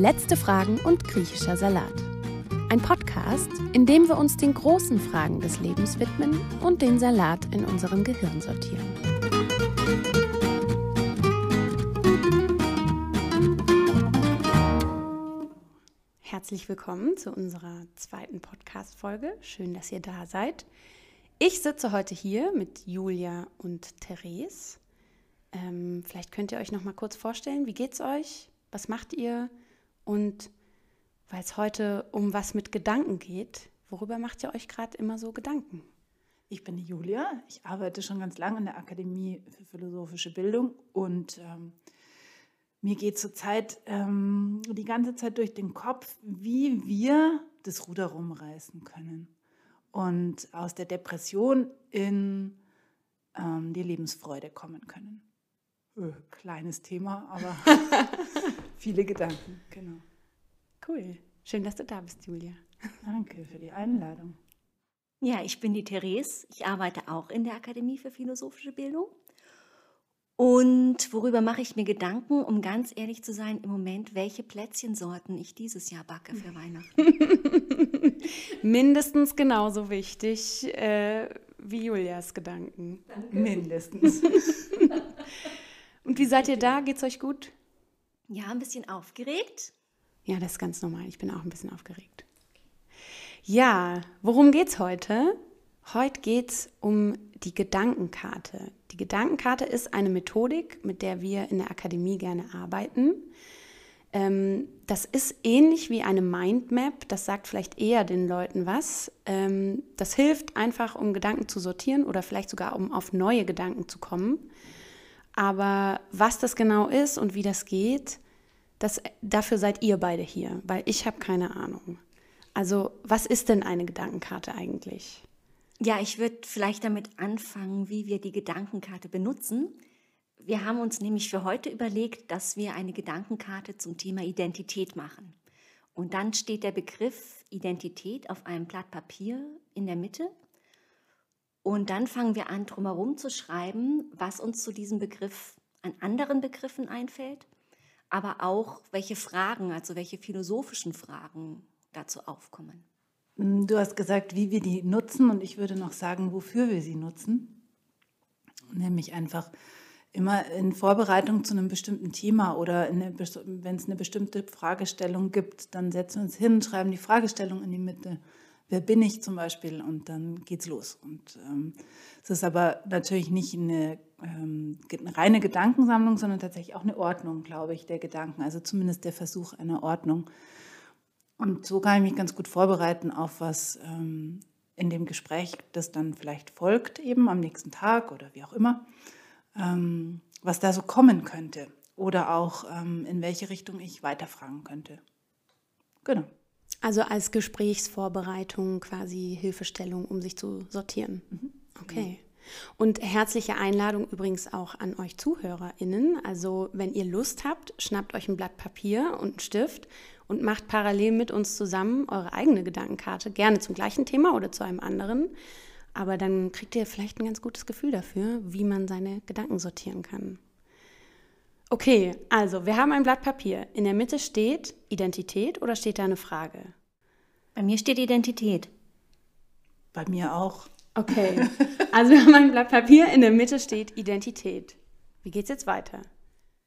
Letzte Fragen und griechischer Salat. Ein Podcast, in dem wir uns den großen Fragen des Lebens widmen und den Salat in unserem Gehirn sortieren. Herzlich willkommen zu unserer zweiten Podcast-Folge. Schön, dass ihr da seid. Ich sitze heute hier mit Julia und Therese. Ähm, vielleicht könnt ihr euch noch mal kurz vorstellen, wie geht's euch? Was macht ihr? Und weil es heute um was mit Gedanken geht, worüber macht ihr euch gerade immer so Gedanken? Ich bin die Julia. Ich arbeite schon ganz lange in der Akademie für philosophische Bildung und ähm, mir geht zurzeit ähm, die ganze Zeit durch den Kopf, wie wir das Ruder rumreißen können und aus der Depression in ähm, die Lebensfreude kommen können. Öh, kleines Thema, aber viele Gedanken, genau. Cool. Schön, dass du da bist, Julia. Danke für die Einladung. Ja, ich bin die Therese. Ich arbeite auch in der Akademie für philosophische Bildung. Und worüber mache ich mir Gedanken, um ganz ehrlich zu sein, im Moment, welche Plätzchensorten ich dieses Jahr backe für Weihnachten? Mindestens genauso wichtig äh, wie Julias Gedanken. Danke. Mindestens. Und wie seid ihr da? Geht's euch gut? Ja, ein bisschen aufgeregt. Ja, das ist ganz normal. Ich bin auch ein bisschen aufgeregt. Ja, worum geht's heute? Heute geht's um die Gedankenkarte. Die Gedankenkarte ist eine Methodik, mit der wir in der Akademie gerne arbeiten. Ähm, das ist ähnlich wie eine Mindmap. Das sagt vielleicht eher den Leuten was. Ähm, das hilft einfach, um Gedanken zu sortieren oder vielleicht sogar, um auf neue Gedanken zu kommen. Aber was das genau ist und wie das geht, das, dafür seid ihr beide hier, weil ich habe keine Ahnung. Also was ist denn eine Gedankenkarte eigentlich? Ja, ich würde vielleicht damit anfangen, wie wir die Gedankenkarte benutzen. Wir haben uns nämlich für heute überlegt, dass wir eine Gedankenkarte zum Thema Identität machen. Und dann steht der Begriff Identität auf einem Blatt Papier in der Mitte. Und dann fangen wir an, drumherum zu schreiben, was uns zu diesem Begriff an anderen Begriffen einfällt, aber auch welche Fragen, also welche philosophischen Fragen dazu aufkommen. Mm, du hast gesagt, wie wir die nutzen und ich würde noch sagen, wofür wir sie nutzen. Nämlich einfach immer in Vorbereitung zu einem bestimmten Thema oder wenn es eine bestimmte Fragestellung gibt, dann setzen wir uns hin, schreiben die Fragestellung in die Mitte. Wer bin ich zum Beispiel? Und dann geht's los. Und ähm, es ist aber natürlich nicht eine, ähm, eine reine Gedankensammlung, sondern tatsächlich auch eine Ordnung, glaube ich, der Gedanken. Also zumindest der Versuch einer Ordnung. Und so kann ich mich ganz gut vorbereiten auf was ähm, in dem Gespräch, das dann vielleicht folgt, eben am nächsten Tag oder wie auch immer, ähm, was da so kommen könnte oder auch ähm, in welche Richtung ich weiterfragen könnte. Genau. Also als Gesprächsvorbereitung quasi Hilfestellung, um sich zu sortieren. Mhm. Okay. Und herzliche Einladung übrigens auch an euch ZuhörerInnen. Also, wenn ihr Lust habt, schnappt euch ein Blatt Papier und einen Stift und macht parallel mit uns zusammen eure eigene Gedankenkarte, gerne zum gleichen Thema oder zu einem anderen. Aber dann kriegt ihr vielleicht ein ganz gutes Gefühl dafür, wie man seine Gedanken sortieren kann. Okay, also wir haben ein Blatt Papier. In der Mitte steht Identität oder steht da eine Frage? Bei mir steht Identität. Bei mir auch. Okay, also wir haben ein Blatt Papier, in der Mitte steht Identität. Wie geht's jetzt weiter?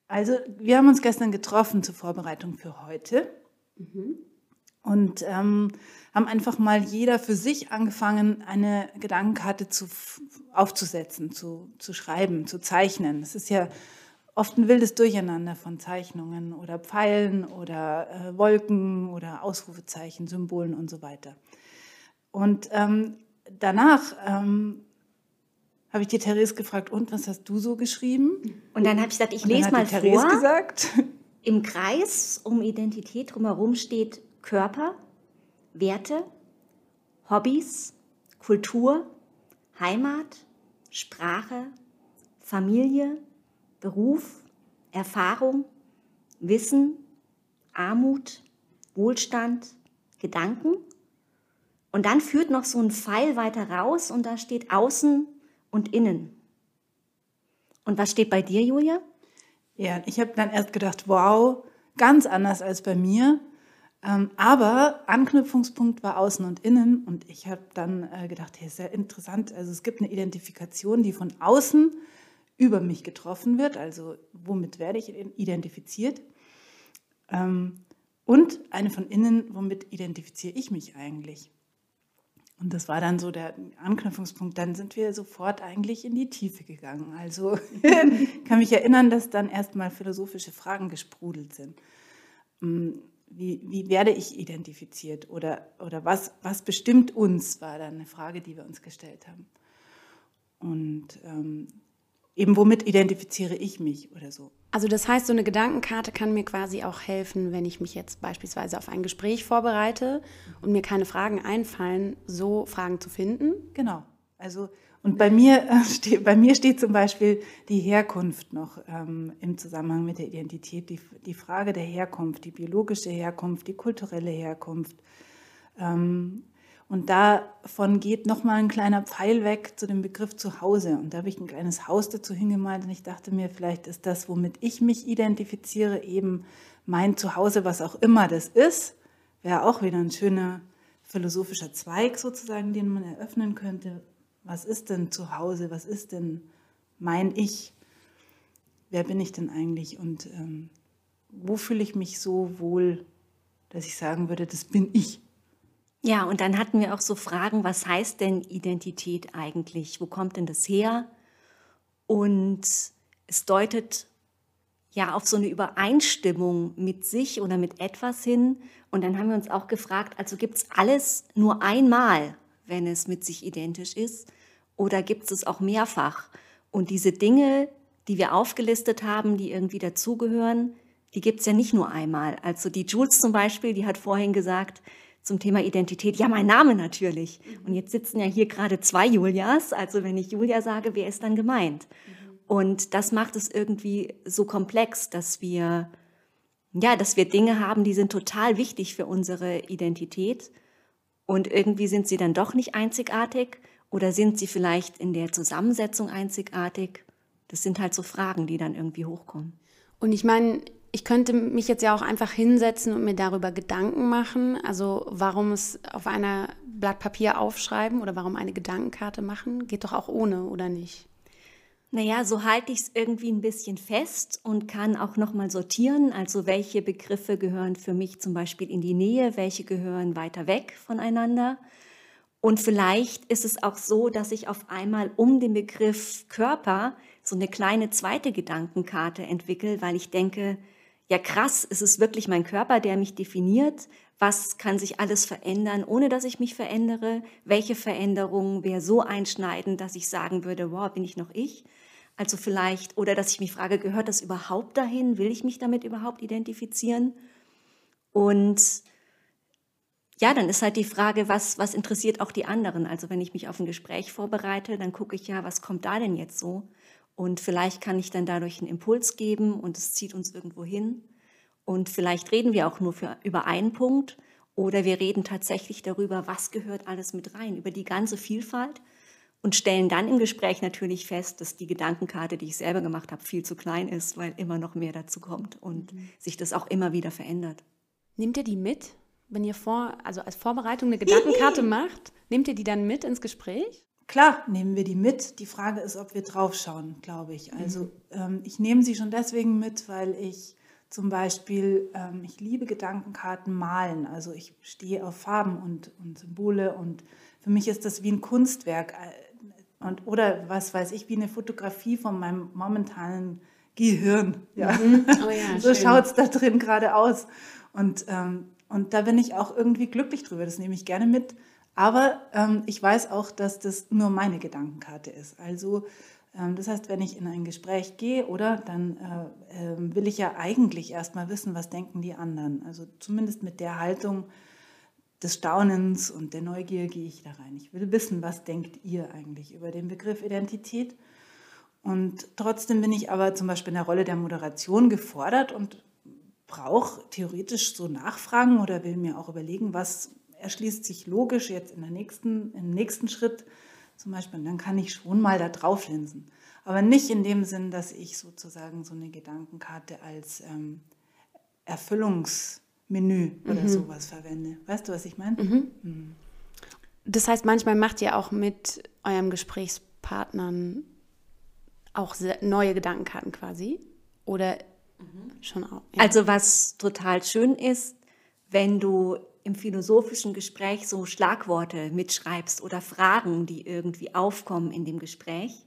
Also wir haben uns gestern getroffen zur Vorbereitung für heute. Mhm. Und ähm, haben einfach mal jeder für sich angefangen, eine Gedankenkarte zu, aufzusetzen, zu, zu schreiben, zu zeichnen. Es ist ja oft ein wildes Durcheinander von Zeichnungen oder Pfeilen oder äh, Wolken oder Ausrufezeichen, Symbolen und so weiter. Und ähm, danach ähm, habe ich die Therese gefragt, und was hast du so geschrieben? Und dann habe ich gesagt, ich lese mal vor. Therese gesagt. Im Kreis um Identität drumherum steht Körper, Werte, Hobbys, Kultur, Heimat, Sprache, Familie, Beruf, Erfahrung, Wissen, Armut, Wohlstand, Gedanken. Und dann führt noch so ein Pfeil weiter raus und da steht Außen und Innen. Und was steht bei dir, Julia? Ja, ich habe dann erst gedacht, wow, ganz anders als bei mir. Ähm, aber Anknüpfungspunkt war außen und innen und ich habe dann äh, gedacht, hey, sehr interessant. Also es gibt eine Identifikation, die von außen über mich getroffen wird. Also womit werde ich identifiziert? Ähm, und eine von innen, womit identifiziere ich mich eigentlich? Und das war dann so der Anknüpfungspunkt. Dann sind wir sofort eigentlich in die Tiefe gegangen. Also kann mich erinnern, dass dann erstmal philosophische Fragen gesprudelt sind. Mm, wie, wie werde ich identifiziert oder, oder was, was bestimmt uns, war dann eine Frage, die wir uns gestellt haben. Und ähm, eben womit identifiziere ich mich oder so. Also das heißt, so eine Gedankenkarte kann mir quasi auch helfen, wenn ich mich jetzt beispielsweise auf ein Gespräch vorbereite und mir keine Fragen einfallen, so Fragen zu finden. Genau. Also und bei mir, äh, steht, bei mir steht zum Beispiel die Herkunft noch ähm, im Zusammenhang mit der Identität, die, die Frage der Herkunft, die biologische Herkunft, die kulturelle Herkunft. Ähm, und davon geht nochmal ein kleiner Pfeil weg zu dem Begriff Zuhause. Und da habe ich ein kleines Haus dazu hingemalt und ich dachte mir, vielleicht ist das, womit ich mich identifiziere, eben mein Zuhause, was auch immer das ist. Wäre auch wieder ein schöner philosophischer Zweig sozusagen, den man eröffnen könnte was ist denn zu Hause, was ist denn mein Ich, wer bin ich denn eigentlich und ähm, wo fühle ich mich so wohl, dass ich sagen würde, das bin ich. Ja, und dann hatten wir auch so Fragen, was heißt denn Identität eigentlich? Wo kommt denn das her? Und es deutet ja auf so eine Übereinstimmung mit sich oder mit etwas hin. Und dann haben wir uns auch gefragt, also gibt es alles nur einmal? wenn es mit sich identisch ist? Oder gibt es es auch mehrfach? Und diese Dinge, die wir aufgelistet haben, die irgendwie dazugehören, die gibt es ja nicht nur einmal. Also die Jules zum Beispiel, die hat vorhin gesagt zum Thema Identität, ja, mein Name natürlich. Und jetzt sitzen ja hier gerade zwei Julias. Also wenn ich Julia sage, wer ist dann gemeint? Und das macht es irgendwie so komplex, dass wir, ja, dass wir Dinge haben, die sind total wichtig für unsere Identität und irgendwie sind sie dann doch nicht einzigartig oder sind sie vielleicht in der Zusammensetzung einzigartig? Das sind halt so Fragen, die dann irgendwie hochkommen. Und ich meine, ich könnte mich jetzt ja auch einfach hinsetzen und mir darüber Gedanken machen. Also warum es auf einer Blatt Papier aufschreiben oder warum eine Gedankenkarte machen, geht doch auch ohne, oder nicht? Naja, so halte ich es irgendwie ein bisschen fest und kann auch nochmal sortieren. Also welche Begriffe gehören für mich zum Beispiel in die Nähe, welche gehören weiter weg voneinander. Und vielleicht ist es auch so, dass ich auf einmal um den Begriff Körper so eine kleine zweite Gedankenkarte entwickle, weil ich denke, ja krass, ist es wirklich mein Körper, der mich definiert? Was kann sich alles verändern, ohne dass ich mich verändere? Welche Veränderung wäre so einschneidend, dass ich sagen würde, wow, bin ich noch ich? Also vielleicht, oder dass ich mich frage, gehört das überhaupt dahin? Will ich mich damit überhaupt identifizieren? Und ja, dann ist halt die Frage, was, was interessiert auch die anderen? Also wenn ich mich auf ein Gespräch vorbereite, dann gucke ich ja, was kommt da denn jetzt so? Und vielleicht kann ich dann dadurch einen Impuls geben und es zieht uns irgendwo hin. Und vielleicht reden wir auch nur für, über einen Punkt oder wir reden tatsächlich darüber, was gehört alles mit rein, über die ganze Vielfalt und stellen dann im Gespräch natürlich fest, dass die Gedankenkarte, die ich selber gemacht habe, viel zu klein ist, weil immer noch mehr dazu kommt und mhm. sich das auch immer wieder verändert. Nehmt ihr die mit, wenn ihr vor, also als Vorbereitung eine Gedankenkarte macht? Nehmt ihr die dann mit ins Gespräch? Klar, nehmen wir die mit. Die Frage ist, ob wir draufschauen, glaube ich. Also mhm. ähm, ich nehme sie schon deswegen mit, weil ich zum Beispiel, ähm, ich liebe Gedankenkarten malen. Also ich stehe auf Farben und, und Symbole und für mich ist das wie ein Kunstwerk und, oder was weiß ich, wie eine Fotografie von meinem momentanen Gehirn. Ja. Mhm. Oh ja, so schaut es da drin gerade aus. Und, ähm, und da bin ich auch irgendwie glücklich drüber. Das nehme ich gerne mit. Aber ähm, ich weiß auch, dass das nur meine Gedankenkarte ist. Also ähm, das heißt, wenn ich in ein Gespräch gehe, oder dann äh, äh, will ich ja eigentlich erstmal wissen, was denken die anderen. Also zumindest mit der Haltung, des Staunens und der Neugier gehe ich da rein. Ich will wissen, was denkt ihr eigentlich über den Begriff Identität. Und trotzdem bin ich aber zum Beispiel in der Rolle der Moderation gefordert und brauche theoretisch so Nachfragen oder will mir auch überlegen, was erschließt sich logisch jetzt in der nächsten, im nächsten Schritt zum Beispiel. Und dann kann ich schon mal da drauf linsen. Aber nicht in dem Sinn, dass ich sozusagen so eine Gedankenkarte als ähm, Erfüllungsmenü oder mhm. sowas verwende. Weißt du, was ich meine? Mhm. Mhm. Das heißt, manchmal macht ihr auch mit eurem Gesprächspartnern auch neue Gedankenkarten quasi? Oder mhm. schon auch? Ja. Also was total schön ist, wenn du im philosophischen Gespräch so Schlagworte mitschreibst oder Fragen, die irgendwie aufkommen in dem Gespräch.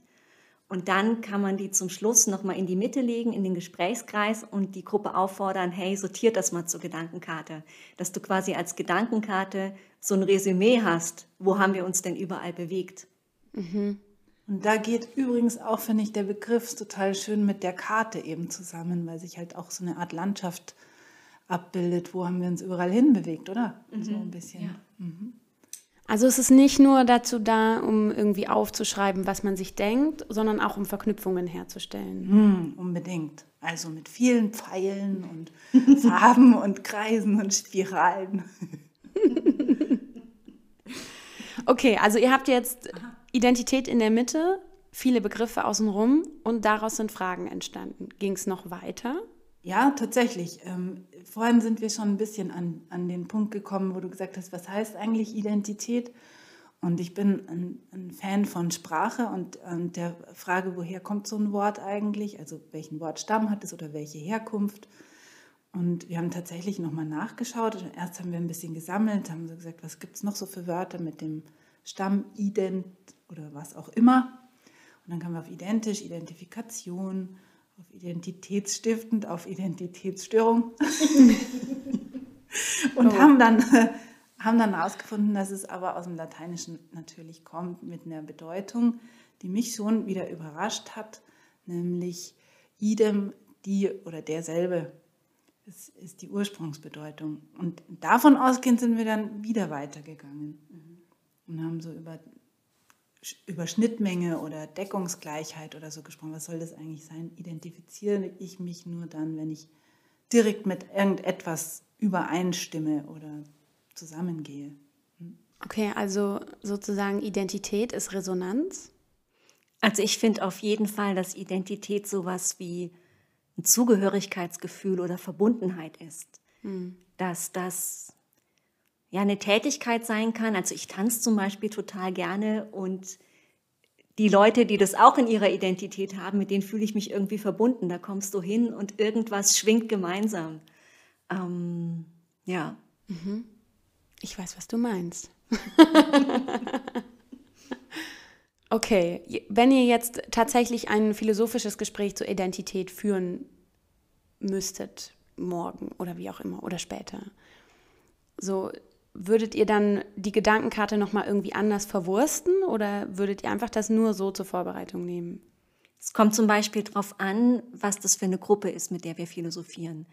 Und dann kann man die zum Schluss nochmal in die Mitte legen, in den Gesprächskreis und die Gruppe auffordern, hey, sortiert das mal zur Gedankenkarte. Dass du quasi als Gedankenkarte so ein Resümee hast, wo haben wir uns denn überall bewegt. Mhm. Und da geht übrigens auch, finde ich, der Begriff total schön mit der Karte eben zusammen, weil sich halt auch so eine Art Landschaft abbildet, wo haben wir uns überall hinbewegt, oder? Mhm. So ein bisschen. Ja. Mhm. Also es ist nicht nur dazu da, um irgendwie aufzuschreiben, was man sich denkt, sondern auch um Verknüpfungen herzustellen. Mhm, unbedingt. Also mit vielen Pfeilen und Farben und Kreisen und Spiralen. okay, also ihr habt jetzt Identität in der Mitte, viele Begriffe außenrum und daraus sind Fragen entstanden. Ging es noch weiter? Ja, tatsächlich. Ähm, vorhin sind wir schon ein bisschen an, an den Punkt gekommen, wo du gesagt hast, was heißt eigentlich Identität? Und ich bin ein, ein Fan von Sprache und, und, der Frage, woher kommt so ein Wort eigentlich? Also welchen Wortstamm hat es oder welche Herkunft? Und wir haben tatsächlich nochmal nachgeschaut. Erst haben wir ein bisschen gesammelt, haben so gesagt, was gibt es noch so für Wörter mit dem Stamm ident oder was auch immer. Und dann kamen wir auf identisch, Identifikation, auf identitätsstiftend, auf Identitätsstörung. und oh. haben dann haben dann herausgefunden, dass es aber aus dem Lateinischen natürlich kommt mit einer Bedeutung, die mich schon wieder überrascht hat, nämlich idem, die oder derselbe. Das ist die Ursprungsbedeutung. Und davon ausgehend sind wir dann wieder weitergegangen mhm. und haben so über über Schnittmenge oder Deckungsgleichheit oder so gesprochen. Was soll das eigentlich sein? Identifiziere ich mich nur dann, wenn ich direkt mit irgendetwas übereinstimme oder zusammengehe. Hm? Okay, also sozusagen Identität ist Resonanz? Also ich finde auf jeden Fall, dass Identität sowas wie ein Zugehörigkeitsgefühl oder Verbundenheit ist. Hm. Dass das ja eine Tätigkeit sein kann. Also ich tanze zum Beispiel total gerne und die Leute, die das auch in ihrer Identität haben, mit denen fühle ich mich irgendwie verbunden. Da kommst du hin und irgendwas schwingt gemeinsam. Ähm, ja. Mhm. Ich weiß, was du meinst. okay, wenn ihr jetzt tatsächlich ein philosophisches Gespräch zur Identität führen müsstet, morgen oder wie auch immer oder später, so würdet ihr dann die Gedankenkarte nochmal irgendwie anders verwursten oder würdet ihr einfach das nur so zur Vorbereitung nehmen? Es kommt zum Beispiel darauf an, was das für eine Gruppe ist, mit der wir philosophieren.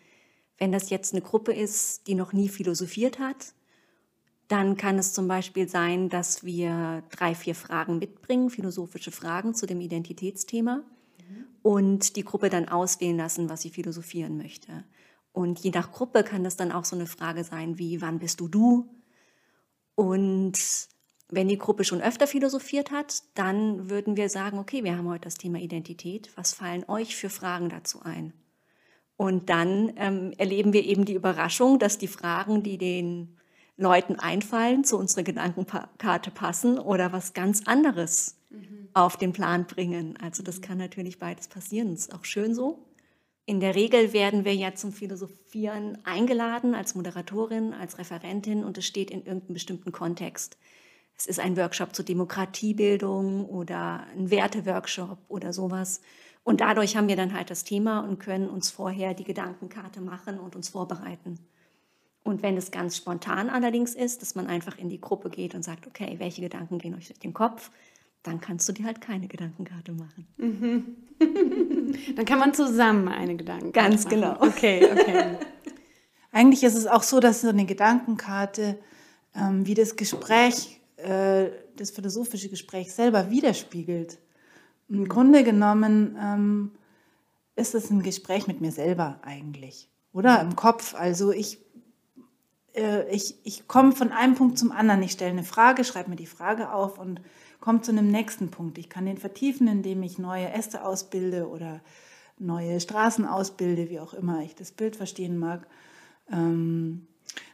Wenn das jetzt eine Gruppe ist, die noch nie philosophiert hat, dann kann es zum Beispiel sein, dass wir drei, vier Fragen mitbringen, philosophische Fragen zu dem Identitätsthema mhm. und die Gruppe dann auswählen lassen, was sie philosophieren möchte. Und je nach Gruppe kann das dann auch so eine Frage sein wie, wann bist du du? Und wenn die Gruppe schon öfter philosophiert hat, dann würden wir sagen, okay, wir haben heute das Thema Identität. Was fallen euch für Fragen dazu ein? Und dann ähm, erleben wir eben die Überraschung, dass die Fragen, die den Leuten einfallen, zu unserer Gedankenkarte passen oder was ganz anderes mhm. auf den Plan bringen. Also das kann natürlich beides passieren. Das ist auch schön so. In der Regel werden wir ja zum Philosophieren eingeladen als Moderatorin, als Referentin und es steht in irgendeinem bestimmten Kontext. Es ist ein Workshop zur Demokratiebildung oder ein Werteworkshop oder sowas. Und dadurch haben wir dann halt das Thema und können uns vorher die Gedankenkarte machen und uns vorbereiten. Und wenn es ganz spontan allerdings ist, dass man einfach in die Gruppe geht und sagt, okay, welche Gedanken gehen euch durch den Kopf, dann kannst du dir halt keine Gedankenkarte machen. Mhm. dann kann man zusammen eine Gedankenkarte Ganz machen. genau. Okay, okay. Eigentlich ist es auch so, dass so eine Gedankenkarte ähm, wie das Gespräch, äh, das philosophische Gespräch selber widerspiegelt. Im Grunde genommen ähm, ist es ein Gespräch mit mir selber eigentlich, oder? Im Kopf. Also ich, äh, ich, ich komme von einem Punkt zum anderen. Ich stelle eine Frage, schreibe mir die Frage auf und komme zu einem nächsten Punkt. Ich kann den vertiefen, indem ich neue Äste ausbilde oder neue Straßen ausbilde, wie auch immer ich das Bild verstehen mag. Ähm,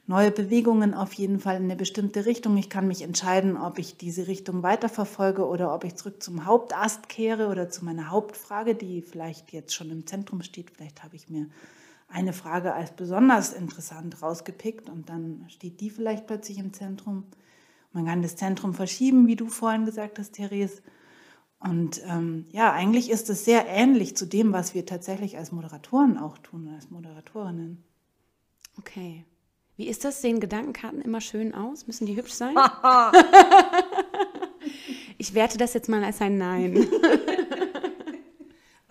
neue Bewegungen auf jeden Fall in eine bestimmte Richtung. Ich kann mich entscheiden, ob ich diese Richtung weiterverfolge oder ob ich zurück zum Hauptast kehre oder zu meiner Hauptfrage, die vielleicht jetzt schon im Zentrum steht. Vielleicht habe ich mir eine Frage als besonders interessant rausgepickt und dann steht die vielleicht plötzlich im Zentrum. Man kann das Zentrum verschieben, wie du vorhin gesagt hast, Therese. Und ähm, ja, eigentlich ist es sehr ähnlich zu dem, was wir tatsächlich als Moderatoren auch tun, als Moderatorinnen. Okay. Wie ist das? Sehen Gedankenkarten immer schön aus? Müssen die hübsch sein? ich werte das jetzt mal als ein Nein.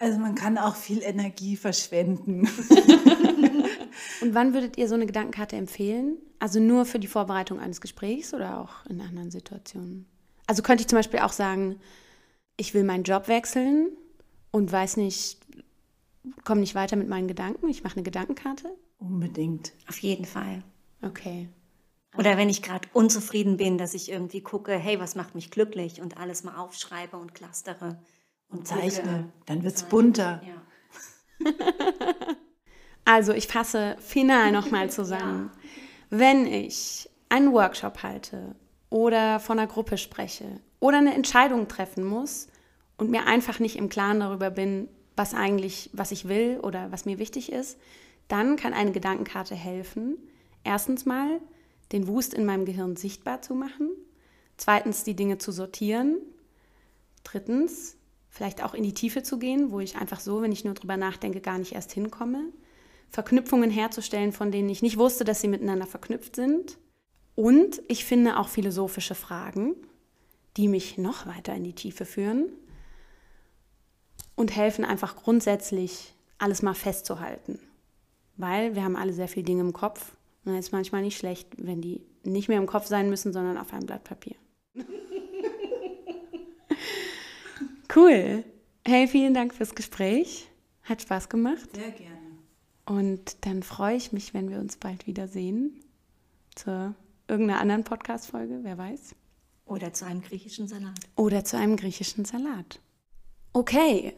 Also man kann auch viel Energie verschwenden. Und wann würdet ihr so eine Gedankenkarte empfehlen? Also nur für die Vorbereitung eines Gesprächs oder auch in anderen Situationen? Also könnte ich zum Beispiel auch sagen, ich will meinen Job wechseln und weiß nicht, komme nicht weiter mit meinen Gedanken. Ich mache eine Gedankenkarte. Unbedingt. Auf jeden Fall. Okay. Oder wenn ich gerade unzufrieden bin, dass ich irgendwie gucke, hey, was macht mich glücklich und alles mal aufschreibe und clustere. Und, zeichne. Dann wird es bunter. Ja. also ich fasse final nochmal zusammen. Ja. Wenn ich einen Workshop halte oder von einer Gruppe spreche oder eine Entscheidung treffen muss und mir einfach nicht im Klaren darüber bin, was eigentlich, was ich will oder was mir wichtig ist, dann kann eine Gedankenkarte helfen. Erstens mal, den Wust in meinem Gehirn sichtbar zu machen. Zweitens, die Dinge zu sortieren. Drittens, vielleicht auch in die Tiefe zu gehen, wo ich einfach so, wenn ich nur drüber nachdenke, gar nicht erst hinkomme. Verknüpfungen herzustellen, von denen ich nicht wusste, dass sie miteinander verknüpft sind. Und ich finde auch philosophische Fragen, die mich noch weiter in die Tiefe führen und helfen einfach grundsätzlich, alles mal festzuhalten. Weil wir haben alle sehr viele Dinge im Kopf und es ist manchmal nicht schlecht, wenn die nicht mehr im Kopf sein müssen, sondern auf einem Blatt Papier. cool. Hey, vielen Dank fürs Gespräch. Hat Spaß gemacht. Sehr gerne. Und dann freue ich mich, wenn wir uns bald wiedersehen. Zur irgendeiner anderen Podcast-Folge, wer weiß. Oder zu einem griechischen Salat. Oder zu einem griechischen Salat. Okay.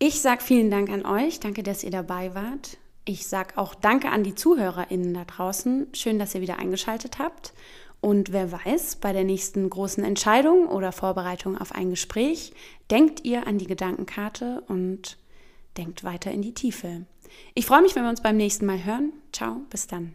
Ich sage vielen Dank an euch. Danke, dass ihr dabei wart. Ich sage auch Danke an die ZuhörerInnen da draußen. Schön, dass ihr wieder eingeschaltet habt. Und wer weiß, bei der nächsten großen Entscheidung oder Vorbereitung auf ein Gespräch, denkt ihr an die Gedankenkarte und denkt weiter in die Tiefe. Ich freue mich, wenn wir uns beim nächsten Mal hören. Ciao, bis dann.